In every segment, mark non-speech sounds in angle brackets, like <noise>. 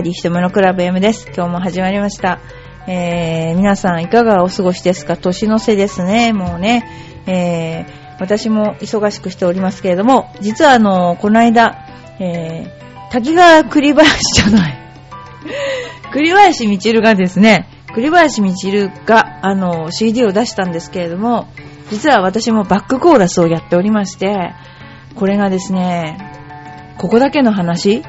ーディーひとめのクラブ M です。今日も始まりました。えー、皆さんいかがお過ごしですか？年の瀬ですね、もうね。えー、私も忙しくしておりますけれども、実はあの、この間、えー、滝川栗林じゃない。<laughs> 栗林みちるがですね、栗林みちるが、あの、CD を出したんですけれども、実は私もバックコーラスをやっておりまして、これがですね、ここだけの話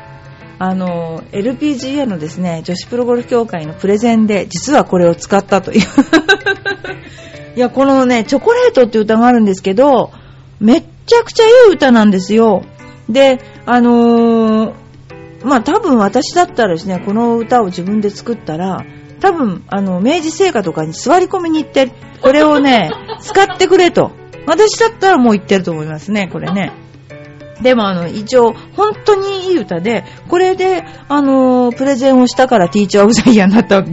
あの、LPGA のですね、女子プロゴルフ協会のプレゼンで、実はこれを使ったという。<laughs> いや、このね、チョコレートっていう歌があるんですけど、めっちゃくちゃいい歌なんですよ。で、あのーまあ多分私だったらですね、この歌を自分で作ったら、多分、あの、明治製菓とかに座り込みに行って、これをね、使ってくれと。私だったらもう言ってると思いますね、これね。でもあの、一応、本当にいい歌で、これで、あのプレゼンをしたからティーチャーオブザイヤーになった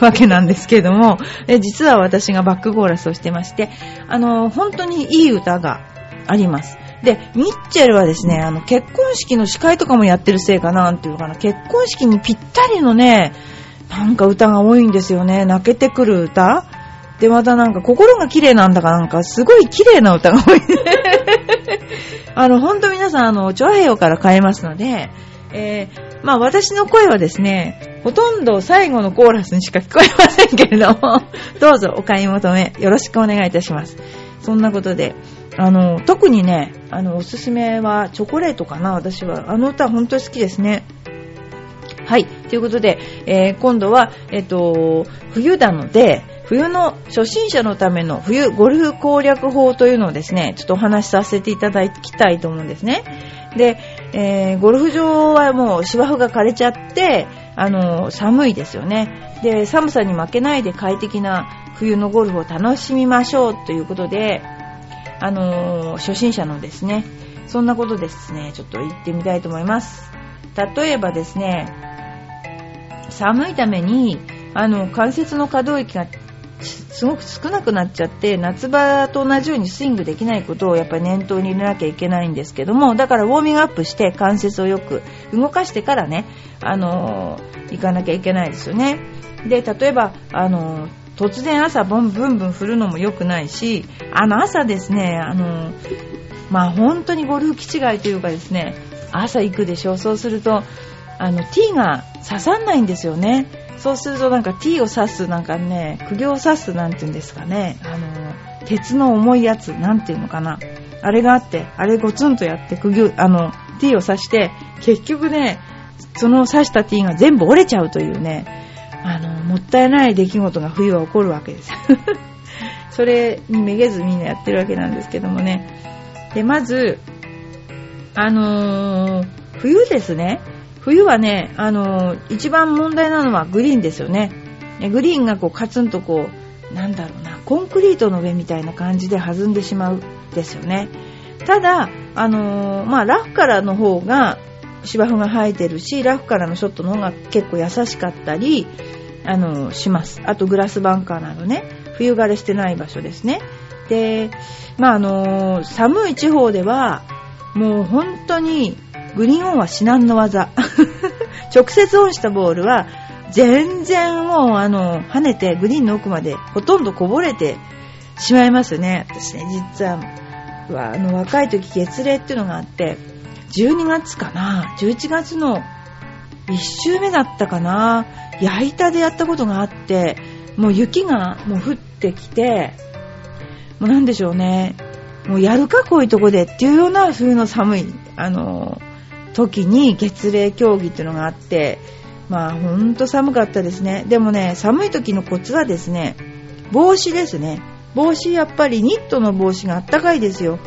わけなんですけども、え実は私がバックコーラスをしてまして、あの本当にいい歌があります。で、ミッチェルはですね、あの、結婚式の司会とかもやってるせいかな、なんていうかな、結婚式にぴったりのね、なんか歌が多いんですよね。泣けてくる歌で、またなんか心が綺麗なんだかなんか、すごい綺麗な歌が多いね。<laughs> あの、ほんと皆さん、あの、チョアヘヨから買えますので、えー、まあ私の声はですね、ほとんど最後のコーラスにしか聞こえませんけれども、<laughs> どうぞお買い求めよろしくお願いいたします。そんなことで、あの、特にね、あの、おすすめはチョコレートかな、私は。あの歌本当に好きですね。はい。ということで、えー今度は、えっ、と、冬なので、冬の初心者のための冬ゴルフ攻略法というのをですね、ちょっとお話しさせていただきたいと思うんですね。で、えーゴルフ場はもう芝生が枯れちゃって、あの、寒いですよね。で、寒さに負けないで快適な冬のゴルフを楽しみましょうということで、あの、初心者のですね、そんなことですね、ちょっと言ってみたいと思います。例えばですね、寒いために、あの、関節の可動域がすごく少なくなっちゃって、夏場と同じようにスイングできないことをやっぱり念頭に入れなきゃいけないんですけども、だからウォーミングアップして関節をよく動かしてからね、あの行かなきゃいけないですよね。で、例えば、あの突然朝ボンブンブン振るのも良くないし、あの朝ですね、あのまあ本当にゴルフ気違いというかですね、朝行くでしょ、そうすると、あの、T が刺さんないんですよね。そうするとなんか T を刺す、なんかね、釘を刺すなんていうんですかね。あの、鉄の重いやつ、なんていうのかな。あれがあって、あれゴツンとやって釘を、あの、T を刺して、結局ね、その刺した T が全部折れちゃうというね、あの、もったいない出来事が冬は起こるわけです。<laughs> それにめげずみんなやってるわけなんですけどもね。で、まず、あのー冬ですね。冬はね、あのー一番問題なのはグリーンですよね。グリーンがこうカツンとこう、なんだろうな、コンクリートの上みたいな感じで弾んでしまうですよね。ただ、あのーまあ、ラフからの方が芝生が生えてるし、ラフからのショットの方が結構優しかったり、あのーします。あとグラスバンカーなどね、冬枯れしてない場所ですね。で、まあ、あのー寒い地方では、もう本当にグリーンオンは至難の技。<laughs> 直接オンしたボールは全然もうあの跳ねてグリーンの奥までほとんどこぼれてしまいますね。私ね、実は、あの若い時月齢っていうのがあって、12月かな ?11 月の1週目だったかな焼いたでやったことがあって、もう雪がもう降ってきて、もうなんでしょうね。もうやるかこういうとこでっていうような冬の寒い、あの、時に月齢競技っていうのがあって、まあほんと寒かったですね。でもね、寒い時のコツはですね、帽子ですね。帽子やっぱりニットの帽子があったかいですよ。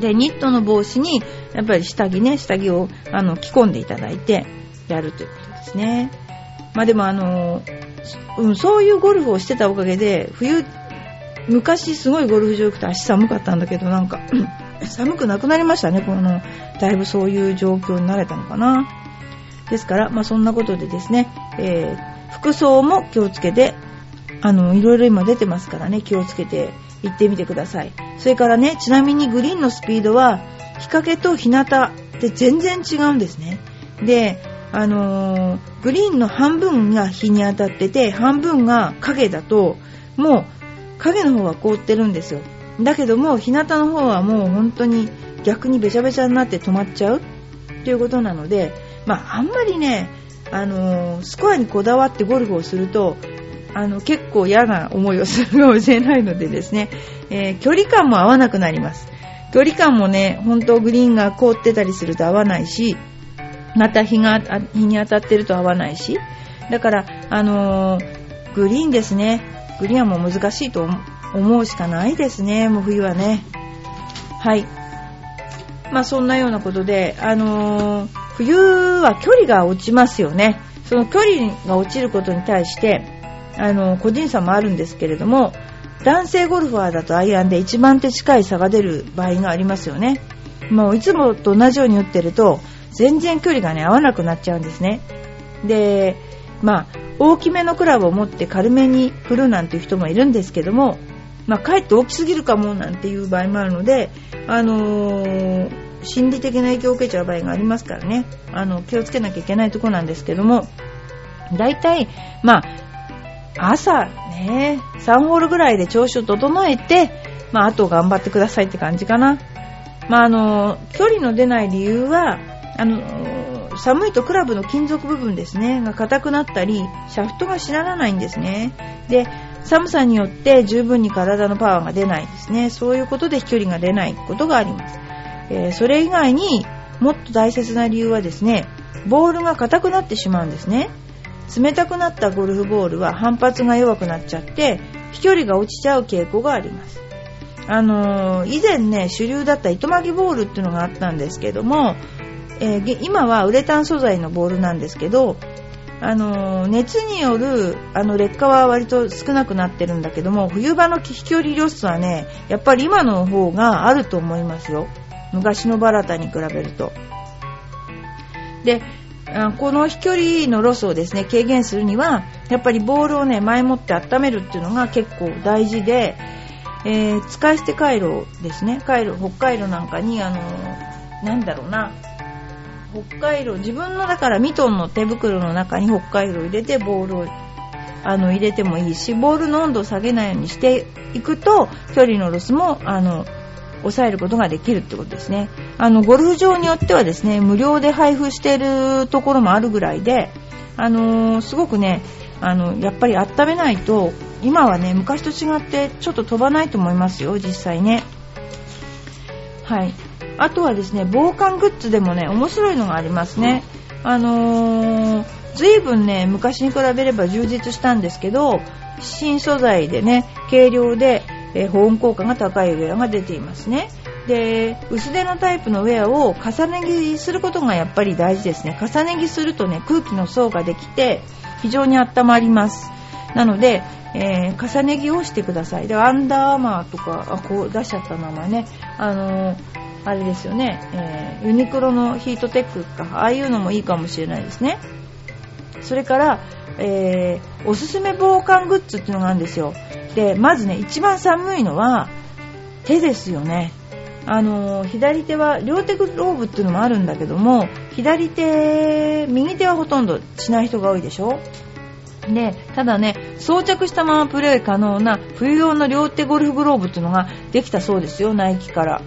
で、ニットの帽子に、やっぱり下着ね、下着をあの着込んでいただいてやるということですね。まあでもあの、うん、そういうゴルフをしてたおかげで、冬、昔すごいゴルフ場行くと足寒かったんだけど、なんか、寒くなくなりましたね、この、だいぶそういう状況になれたのかな。ですから、まあそんなことでですね、えー服装も気をつけて、あの、いろいろ今出てますからね、気をつけて行ってみてください。それからね、ちなみにグリーンのスピードは、日陰と日向って全然違うんですね。で、あのー、グリーンの半分が日に当たってて、半分が影だと、もう影の方は凍ってるんですよ。だけども、日向の方はもう本当に逆にべちゃべちゃになって止まっちゃうということなので、まあ、あんまりね、あのー、スコアにこだわってゴルフをすると、あの、結構嫌な思いをするかもしれないのでですね、えー、距離感も合わなくなります。距離感もね、本当グリーンが凍ってたりすると合わないし、また日が、日に当たってると合わないし、だから、あのー、グリーンですね。グリーンはもう難しいと思う思うしかないですね、もう冬はね。はい。まあそんなようなことで、あのー、冬は距離が落ちますよね。その距離が落ちることに対して、あのー、個人差もあるんですけれども、男性ゴルファーだとアイアンで一番手近い差が出る場合がありますよね。もういつもと同じように打ってると、全然距離がね、合わなくなっちゃうんですね。で、まあ、大きめのクラブを持って軽めに振るなんていう人もいるんですけども、まあ、かえって大きすぎるかもなんていう場合もあるので、あのー、心理的な影響を受けちゃう場合がありますからね、あの、気をつけなきゃいけないところなんですけども、大体、まあ、朝ね、3ホールぐらいで調子を整えて、まあ、あと頑張ってくださいって感じかな。まあ、あの、距離の出ない理由は、あの、寒いとクラブの金属部分ですね、が硬くなったり、シャフトがしならないんですね。で、寒さによって十分に体のパワーが出ないですね。そういうことで飛距離が出ないことがあります。えー、それ以外にもっと大切な理由はですね、ボールが硬くなってしまうんですね。冷たくなったゴルフボールは反発が弱くなっちゃって飛距離が落ちちゃう傾向があります。あのー、以前ね主流だった糸巻きボールっていうのがあったんですけども、えー、今はウレタン素材のボールなんですけどあの熱によるあの劣化は割と少なくなってるんだけども冬場の飛距離ロスはねやっぱり今の方があると思いますよ。昔のバラタに比べると。でこの飛距離のロスをですね軽減するにはやっぱりボールをね前もって温めるっていうのが結構大事で、えー、使い捨て回路ですね回路北海道なんかにあのなんだろうな北海道自分のだからミトンの手袋の中に北海道を入れてボールをあの入れてもいいしボールの温度を下げないようにしていくと距離のロスもあの抑えることができるってことですね。あの、ゴルフ場によってはですね、無料で配布しているところもあるぐらいで、あのー、すごくね、あの、やっぱり温めないと、今はね、昔と違ってちょっと飛ばないと思いますよ、実際ね。はい。あとはですね、防寒グッズでもね、面白いのがありますね。あのー、随分ね、昔に比べれば充実したんですけど、新素材でね、軽量で、えー、保温効果が高いウェアが出ていますね。で薄手のタイプのウェアを重ね着することがやっぱり大事ですね重ね着するとね空気の層ができて非常に温まりますなので、えー、重ね着をしてくださいでアンダーアーマーとかあこう出しちゃった名前ねあのー、あれですよね、えー、ユニクロのヒートテックか。ああいうのもいいかもしれないですね。それから、えー、おすすめ防寒グッズっていうのがあるんですよ。でまずね一番寒いのは手ですよね。あの左手は両手グローブっていうのもあるんだけども左手右手はほとんどしない人が多いでしょ。でただね装着したままプレー可能な冬用の両手ゴルフグローブっていうのができたそうですよ。ナイキから。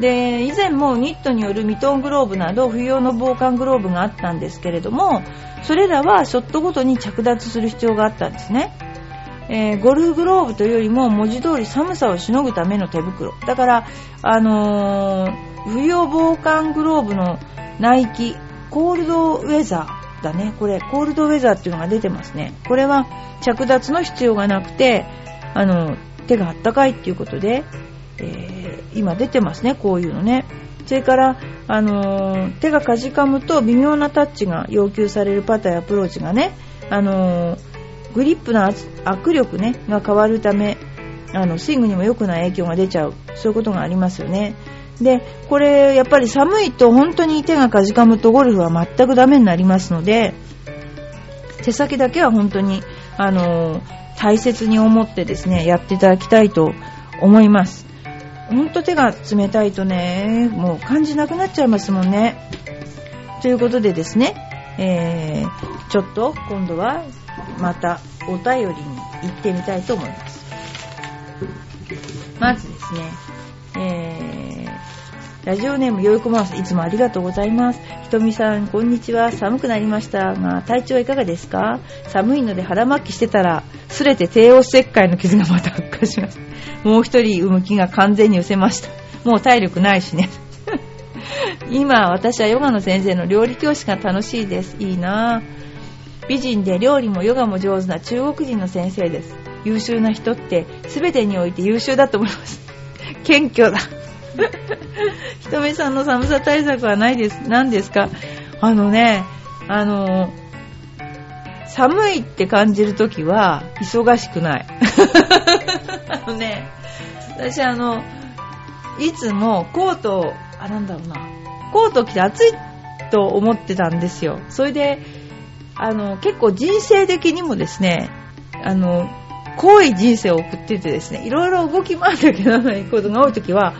で以前もニットによるミトングローブなど冬用の防寒グローブがあったんですけれどもそれらはショットごとに着脱する必要があったんですね。えー、ゴルフグローブというよりも文字通り寒さをしのぐための手袋。だから、あのー、冬用防寒グローブのナイキコールドウェザーだね。これコールドウェザーっていうのが出てますね。これは着脱の必要がなくてあの手があったかいっていうことで、えー、今出てますねこういうのねそれから、あの手がかじかむと微妙なタッチが要求されるパターやアプローチがね、あのグリップの握力、ね、が変わるためあのスイングにも良くない影響が出ちゃうそういうことがありますよね。でこれやっぱり寒いと本当に手がかじかむとゴルフは全くダメになりますので手先だけは本当にあの大切に思ってですねやっていただきたいと思います。ほんと手が冷たいとねもう感じなくなっちゃいますもんね。ということでですねえー、ちょっと今度はまたお便りに行ってみたいと思います。まずですね、ラジオネームよいこマウス、いつもありがとうございます。ひとみさん、こんにちは。寒くなりましたが、体調はいかがですか？寒いので腹巻きしてたら、すれて帝王切開の傷がまた悪化します。もう一人産む気が完全に失せました。もう体力ないしね。<laughs> 今、私はヨガの先生の料理教師が楽しいです。いいな美人で料理もヨガも上手な中国人の先生です。優秀な人って全てにおいて優秀だと思います。謙虚だ。<laughs> ひとみさんの寒さ対策はないです。何ですか？あのね、あの、寒いって感じるときは忙しくない。<laughs> あのね、私あの、いつもコートを、あ、なんだろうな、コート着て暑いと思ってたんですよ。それで、あの、結構人生的にもですね、あの、濃い人生を送っててですね、いろいろ動き回ら <laughs> なきゃならないことが多い時は、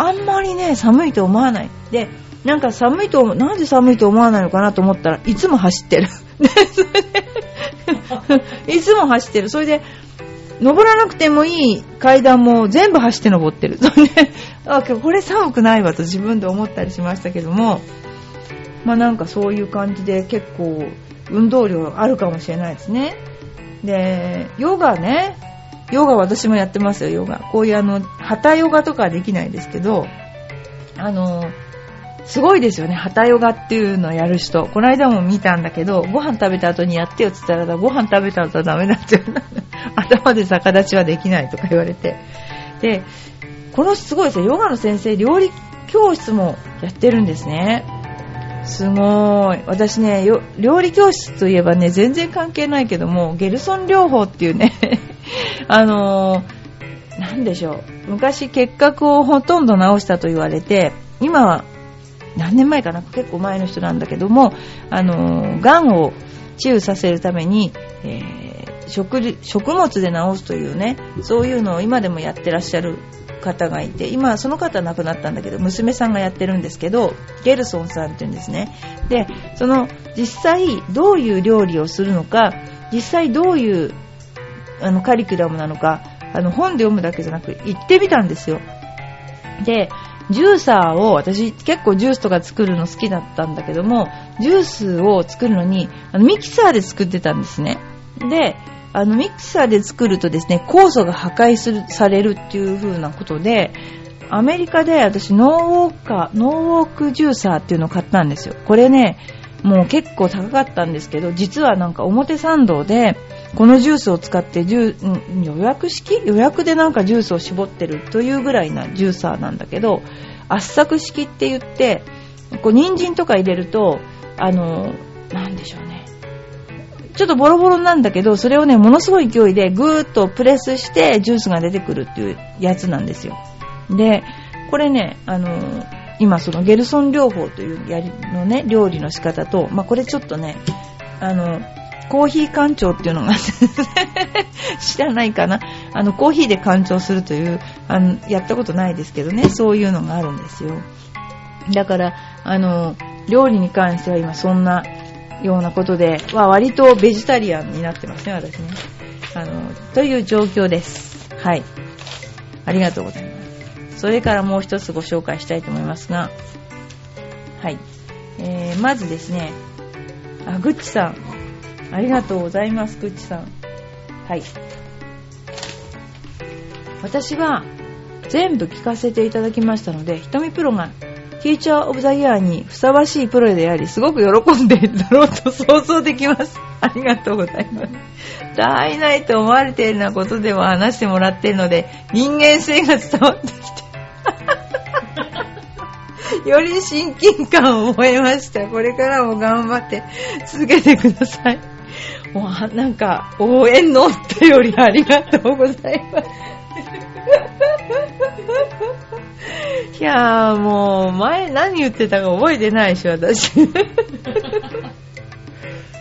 あんまりね、寒いと思わない。で、なんか寒いと、なんで寒いと思わないのかなと思ったらいつも走ってる。<laughs> いつも走ってる。それで、登らなくてもいい階段も全部走って登ってる。それで、あ、これ寒くないわと自分で思ったりしましたけども、まあなんかそういう感じで結構運動量あるかもしれないですね。で、ヨガね、ヨガ私もやってますよ、ヨガ。こういうあの、旗ヨガとかはできないですけど、あの、すごいですよね、旗ヨガっていうのをやる人。この間も見たんだけど、ご飯食べた後にやってよって言ったら、ご飯食べた後はダメだって。<laughs> 頭で逆立ちはできないとか言われて。で、このすごいですよ、ヨガの先生、料理教室もやってるんですね。すごい。私ね、料理教室といえばね、全然関係ないけども、ゲルソン療法っていうね <laughs> あのー、なんでしょう。昔結核をほとんど治したと言われて、今は何年前かな結構前の人なんだけども、あのー、癌を治癒させるために、えー、食食物で治すというね、そういうのを今でもやってらっしゃる方がいて今その方亡くなったんだけど娘さんがやってるんですけどゲルソンさんっていうんですねでその実際どういう料理をするのか実際どういうあのカリキュラムなのかあの本で読むだけじゃなく行ってみたんですよ。でジューサーを私結構ジュースとか作るの好きだったんだけどもジュースを作るのにあのミキサーで作ってたんですね。であのミキサーで作るとですね酵素が破壊するされるっていう風なことでアメリカで私ノーウォーカーノーウォークジューサーっていうのを買ったんですよ。これねもう結構高かったんですけど実はなんか表参道でこのジュースを使って予約式？予約でなんかジュースを絞ってるというぐらいなジューサーなんだけど圧搾式って言ってこう人参とか入れるとあのなんでしょうねちょっとボロボロなんだけど、それをね、ものすごい勢いでぐーっとプレスしてジュースが出てくるっていうやつなんですよ。で、これね、あの、今そのゲルソン療法というやりのね、料理の仕方と、まあ、これちょっとね、あの、コーヒー干潮っていうのが <laughs> 知らないかなあの、コーヒーで干潮するという、あの、やったことないですけどね、そういうのがあるんですよ。だから、あの、料理に関しては今そんなようなことで、まあ、割とベジタリアンになってますね、私ね。あの、という状況です。はい。ありがとうございます。それからもう一つご紹介したいと思いますが、はい。えー、まずですね、あ、グッチさん。ありがとうございます、グッチさん。はい。私は全部聞かせていただきましたので、ひとみプロがティーチャーオブザイヤーにふさわしいプロであり、すごく喜んでいるだろうと想像できます。<laughs> ありがとうございます。大ないと思われているようなことでも話してもらっているので、人間性が伝わってきて、<laughs> より親近感を覚えました。これからも頑張って続けてください。<laughs> もうなんか、応援のってよりありがとうございます。<laughs> いやーもう前何言ってたか覚えてないし私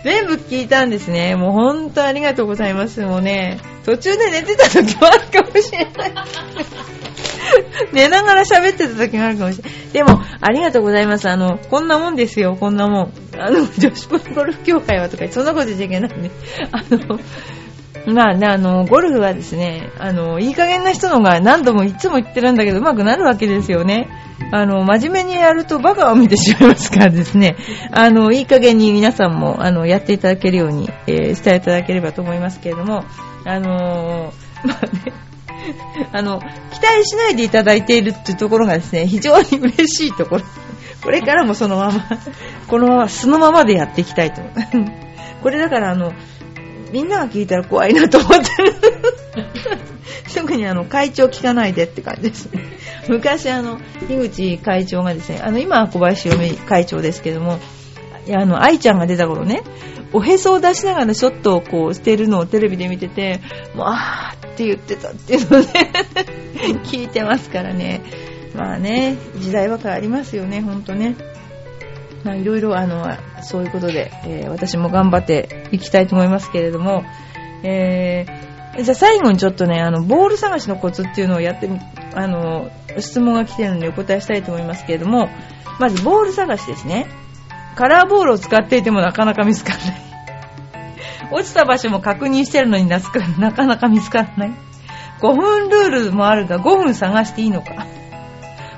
全部聞いたんですねもう本当ありがとうございますもうね途中で寝てた時もあるかもし寝ながら喋ってた時もあるかもしれない。でも、ありがとうございます。あの、こんなもんですよ、こんなもん。あの、<laughs> 女子プロゴルフ協会はとか、そんなこと言っちゃいけないんで。<laughs> あの、まあね、あの、ゴルフはですね、あの、いい加減な人のが何度もいつも言ってるんだけど、上手くなるわけですよね。あの、真面目にやるとバカを見てしまいますからですね、あの、いい加減に皆さんも、あの、やっていただけるように、えー、していただければと思いますけれども、あのー、まあね、<laughs> あの、期待しないでいただいているっていうところがですね、非常に嬉しいところ。<laughs> これからもそのまま、<laughs> このまま、素のままでやっていきたいと。これだからあの、みんなが聞いたら怖いなと思ってる。特にあの、会長聞かないでって感じですね。昔あの、樋口会長がですね、あの、今は小林嫁会長ですけども、いや、あの、愛ちゃんが出た頃ね、おへそを出しながらショットをこうしてるのをテレビで見てて、もう、あーっって言ってたっていうので <laughs> 聞いてますからね。まあね、時代は変わりますよね、ほんとね。まあ、いろいろ、あの、そういうことで、えー、私も頑張っていきたいと思いますけれども、えー、じゃあ最後にちょっとね、あの、ボール探しのコツっていうのをやって、あの、質問が来てるのでお答えしたいと思いますけれども、まずボール探しですね。カラーボールを使っていてもなかなか見つからない。落ちた場所も確認してるのになかなか見つからない。5分ルールもあるが5分探していいのか。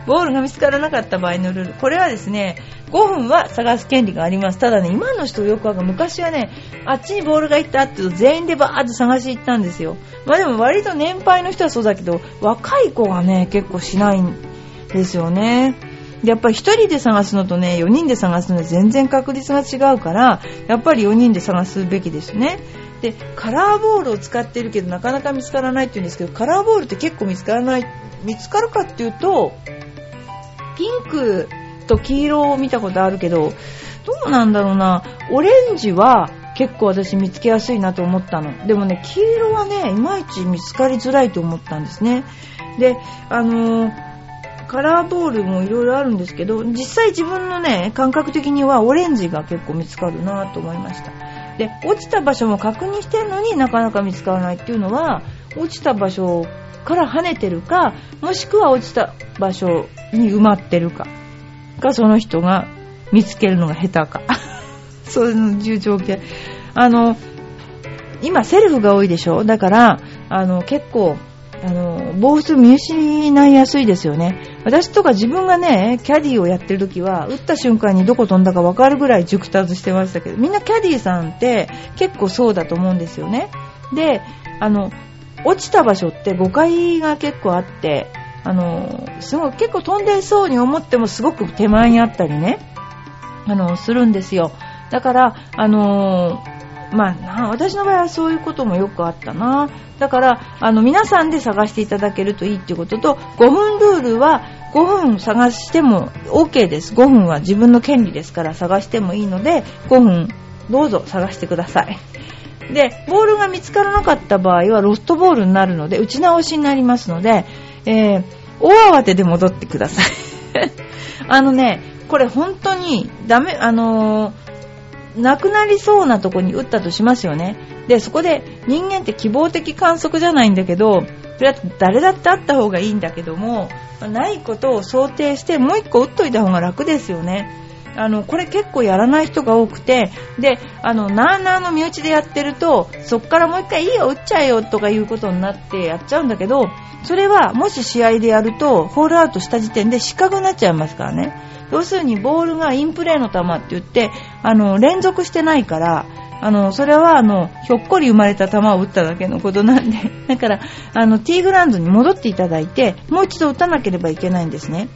ボールが見つからなかった場合のルール。これはですね、5分は探す権利があります。ただね、今の人よくわかる。昔はね、あっちにボールが行ったって言うと全員でバーって探し行ったんですよ。まあでも割と年配の人はそうだけど、若い子がね、結構しないんですよね。やっぱり1人で探すのとね、4人で探すのは全然確率が違うから、やっぱり4人で探すべきですね。で、カラーボールを使ってるけどなかなか見つからないって言うんですけど、カラーボールって結構見つからない、見つかるかっていうと、ピンクと黄色を見たことあるけど、どうなんだろうな。オレンジは結構私見つけやすいなと思ったの。でもね、黄色はね、いまいち見つかりづらいと思ったんですね。で、あのーカラーボールもいろいろあるんですけど、実際自分のね、感覚的にはオレンジが結構見つかるなと思いました。で、落ちた場所も確認してるのになかなか見つからないっていうのは、落ちた場所から跳ねてるか、もしくは落ちた場所に埋まってるか、かその人が見つけるのが下手か。<laughs> そういう重条件。あの、今セルフが多いでしょ？だから、あの、結構、あの、ボール見失いやすいですよね。私とか自分がね、キャディーをやってる時は、打った瞬間にどこ飛んだか分かるぐらい熟達してましたけど、みんなキャディーさんって結構そうだと思うんですよね。で、あの、落ちた場所って誤解が結構あって、あの、すごい結構飛んでそうに思ってもすごく手前にあったりね、あの、するんですよ。だから、あのまあ、私の場合はそういうこともよくあったな。だから、あの、皆さんで探していただけるといいっていうことと、5分ルールは5分探しても OK です。5分は自分の権利ですから探してもいいので、5分どうぞ探してください。で、ボールが見つからなかった場合はロストボールになるので、打ち直しになりますので、えー、大慌てで戻ってください。<laughs> あのね、これ本当にダメ、あのーなくなりそうなとこに打ったとしますよね。で、そこで人間って希望的観測じゃないんだけど、それは誰だってあった方がいいんだけども、ないことを想定してもう一個打っといた方が楽ですよね。あの、これ結構やらない人が多くて、で、あの、なーなーの身内でやってると、そっからもう一回いいよ、打っちゃえよとかいうことになってやっちゃうんだけど、それはもし試合でやると、ホールアウトした時点で失格になっちゃいますからね。要するにボールがインプレーの球って言って、あの、連続してないから、あの、それはあの、ひょっこり生まれた球を打っただけのことなんで、<laughs> だから、あの、ティーグラウンドに戻っていただいて、もう一度打たなければいけないんですね。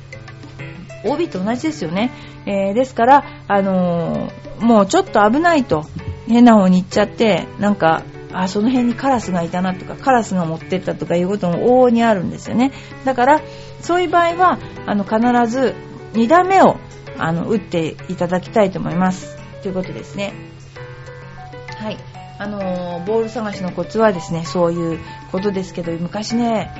OB と同じですよね。えー、ですから、あのー、もうちょっと危ないと、変な方に行っちゃって、なんか、あ、その辺にカラスがいたなとか、カラスが持ってったとかいうことも往々にあるんですよね。だから、そういう場合は、あの、必ず2打目をあの打っていただきたいと思います。ということですね。はい。あの、ボール探しのコツはですね、そういうことですけど、昔ね、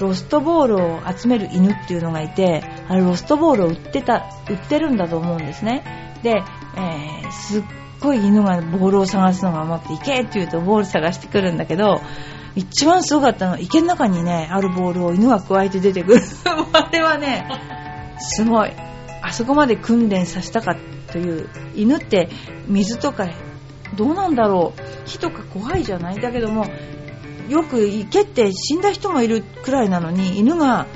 ロストボールを集める犬っていうのがいて、あれロストボールを売ってた、売ってるんだと思うんですね。で、えー、すっごい犬がボールを探すのが余って、行けって言うとボール探してくるんだけど、一番すごかったのは池の中にね、あるボールを犬が加えて出てくる。<laughs> あれはね、すごい。あそこまで訓練させたかという。犬って水とかどうなんだろう。火とか怖いじゃないだけども、よく池って死んだ人もいるくらいなのに、犬が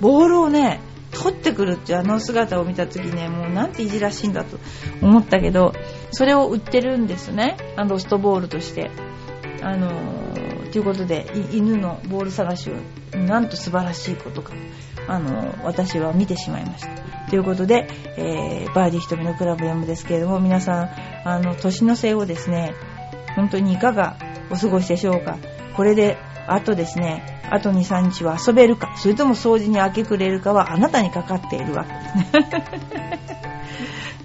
ボールをね、取ってくるってあの姿を見た時ね、もうなんていじらしいんだと思ったけど、それを売ってるんですね。あのロストボールとして。あの、ということで、犬のボール探しを、なんと素晴らしいことか、あの、私は見てしまいました。ということで、えー、バーディー瞳のクラブ M ですけれども、皆さん、あの、年の瀬をですね、本当にいかがお過ごしでしょうか。これで、あとですね、あと2、3日は遊べるか、それとも掃除に明け暮れるかはあなたにかかっているわけですね。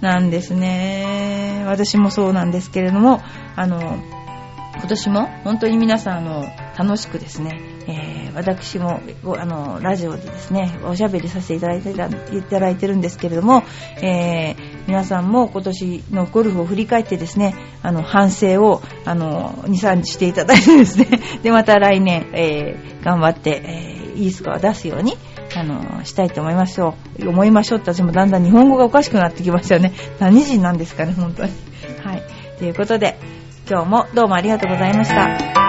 <laughs> なんですね。私もそうなんですけれども、あの、今年も本当に皆さんあの楽しくですね、えー、私もあのラジオでですねおしゃべりさせていただいていただいてるんですけれども、えー、皆さんも今年のゴルフを振り返ってですねあの反省をあの23日していただいてですね <laughs> でまた来年、えー、頑張って、えいいスコアを出すようにあのしたいと思いましょう思いましょうって私もだんだん日本語がおかしくなってきましたよね。何人なんですかね本当に。はい。ということで今日もどうもありがとうございました。